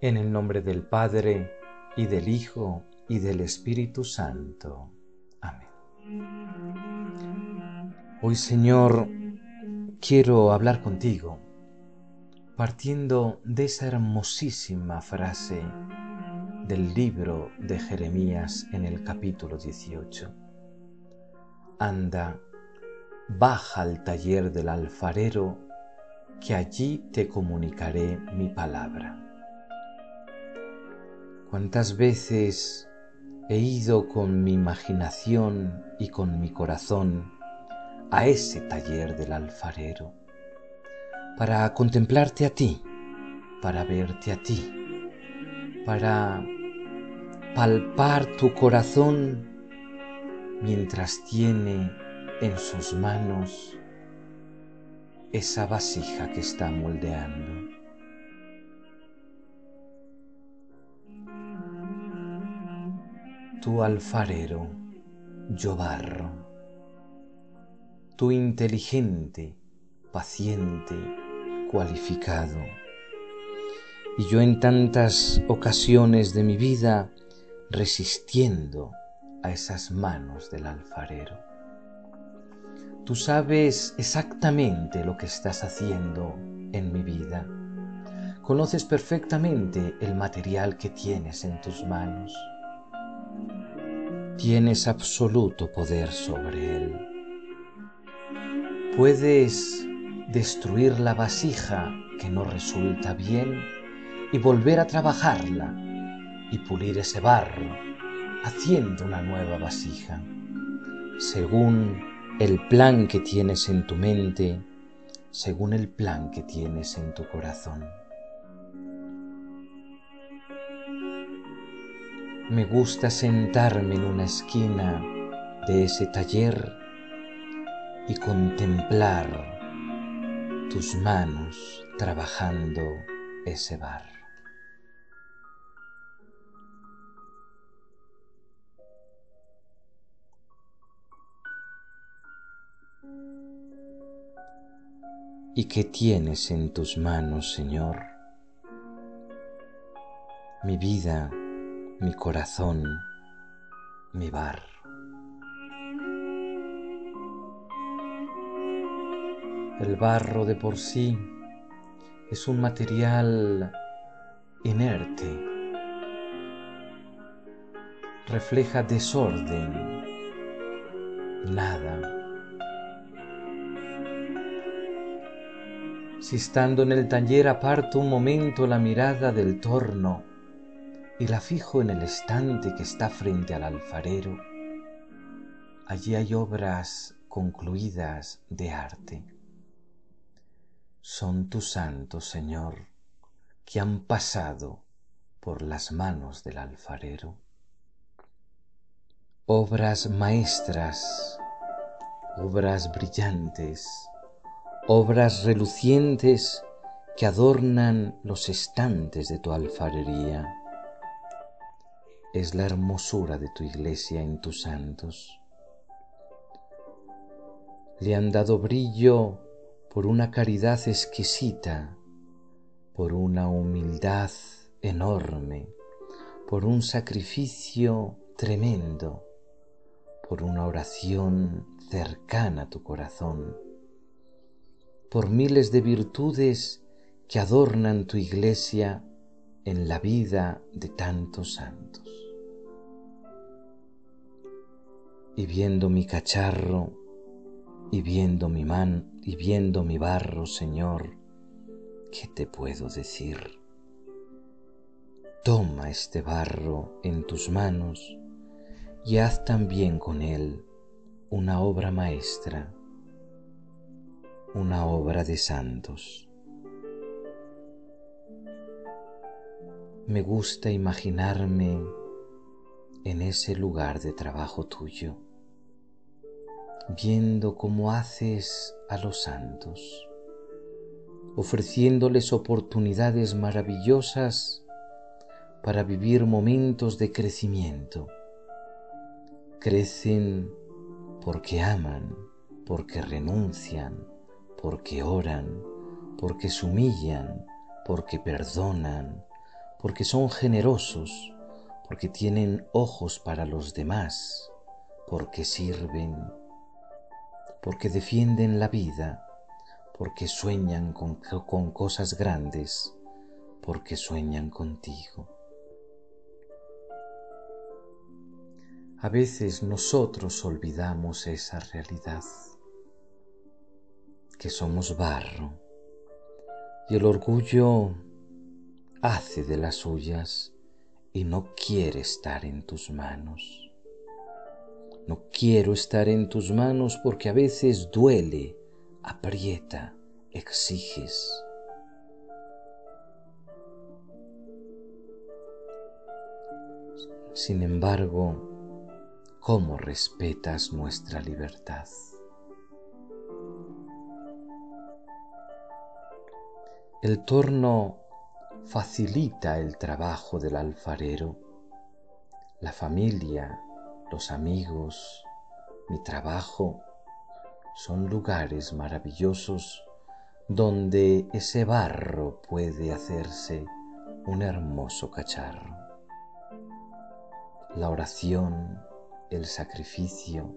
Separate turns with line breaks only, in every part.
En el nombre del Padre, y del Hijo, y del Espíritu Santo. Amén. Hoy, Señor, quiero hablar contigo partiendo de esa hermosísima frase del libro de Jeremías en el capítulo 18. Anda, baja al taller del alfarero, que allí te comunicaré mi palabra. ¿Cuántas veces he ido con mi imaginación y con mi corazón a ese taller del alfarero para contemplarte a ti, para verte a ti, para palpar tu corazón mientras tiene en sus manos esa vasija que está moldeando. Tu alfarero, yo barro, tu inteligente, paciente, cualificado. Y yo en tantas ocasiones de mi vida resistiendo a esas manos del alfarero. Tú sabes exactamente lo que estás haciendo en mi vida. Conoces perfectamente el material que tienes en tus manos. Tienes absoluto poder sobre él. Puedes destruir la vasija que no resulta bien y volver a trabajarla y pulir ese barro haciendo una nueva vasija, según el plan que tienes en tu mente, según el plan que tienes en tu corazón. Me gusta sentarme en una esquina de ese taller y contemplar tus manos trabajando ese barro. ¿Y qué tienes en tus manos, Señor? Mi vida, mi corazón, mi barro. El barro de por sí es un material inerte, refleja desorden, nada. Si estando en el taller aparto un momento la mirada del torno y la fijo en el estante que está frente al alfarero, allí hay obras concluidas de arte son tus santos, Señor, que han pasado por las manos del alfarero. Obras maestras, obras brillantes, obras relucientes que adornan los estantes de tu alfarería. Es la hermosura de tu iglesia en tus santos. Le han dado brillo por una caridad exquisita, por una humildad enorme, por un sacrificio tremendo, por una oración cercana a tu corazón, por miles de virtudes que adornan tu iglesia en la vida de tantos santos. Y viendo mi cacharro y viendo mi man y viendo mi barro, Señor, ¿qué te puedo decir? Toma este barro en tus manos y haz también con él una obra maestra, una obra de santos. Me gusta imaginarme en ese lugar de trabajo tuyo viendo cómo haces a los santos, ofreciéndoles oportunidades maravillosas para vivir momentos de crecimiento. Crecen porque aman, porque renuncian, porque oran, porque se humillan, porque perdonan, porque son generosos, porque tienen ojos para los demás, porque sirven, porque defienden la vida, porque sueñan con, con cosas grandes, porque sueñan contigo. A veces nosotros olvidamos esa realidad, que somos barro, y el orgullo hace de las suyas y no quiere estar en tus manos. No quiero estar en tus manos porque a veces duele, aprieta, exiges. Sin embargo, ¿cómo respetas nuestra libertad? El torno facilita el trabajo del alfarero. La familia, los amigos, mi trabajo son lugares maravillosos donde ese barro puede hacerse un hermoso cacharro. La oración, el sacrificio,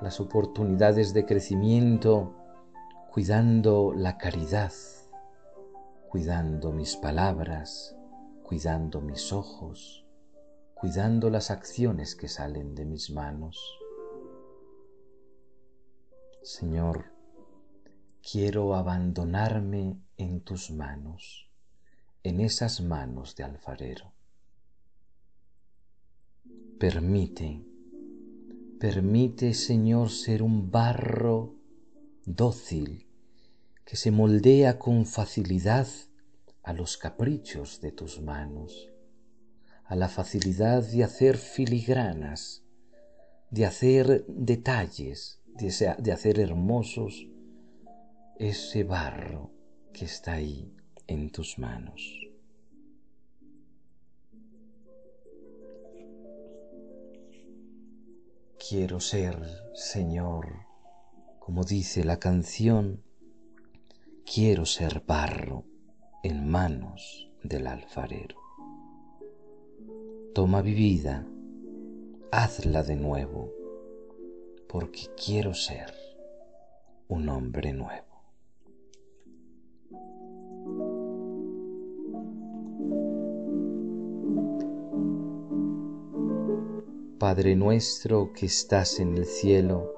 las oportunidades de crecimiento, cuidando la caridad, cuidando mis palabras, cuidando mis ojos, cuidando las acciones que salen de mis manos. Señor, quiero abandonarme en tus manos, en esas manos de alfarero. Permite, permite, Señor, ser un barro dócil que se moldea con facilidad a los caprichos de tus manos, a la facilidad de hacer filigranas, de hacer detalles, de, hacer hermosos ese barro que está ahí en tus manos. Quiero ser, Señor, como dice la canción, quiero ser barro en manos del alfarero. Toma mi vida, hazla de nuevo, porque quiero ser un hombre nuevo. Padre nuestro que estás en el cielo,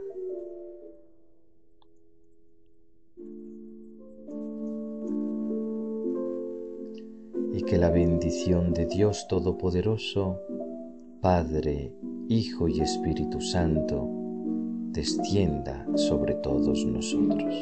Que la bendición de Dios Todopoderoso, Padre, Hijo y Espíritu Santo, descienda sobre todos nosotros.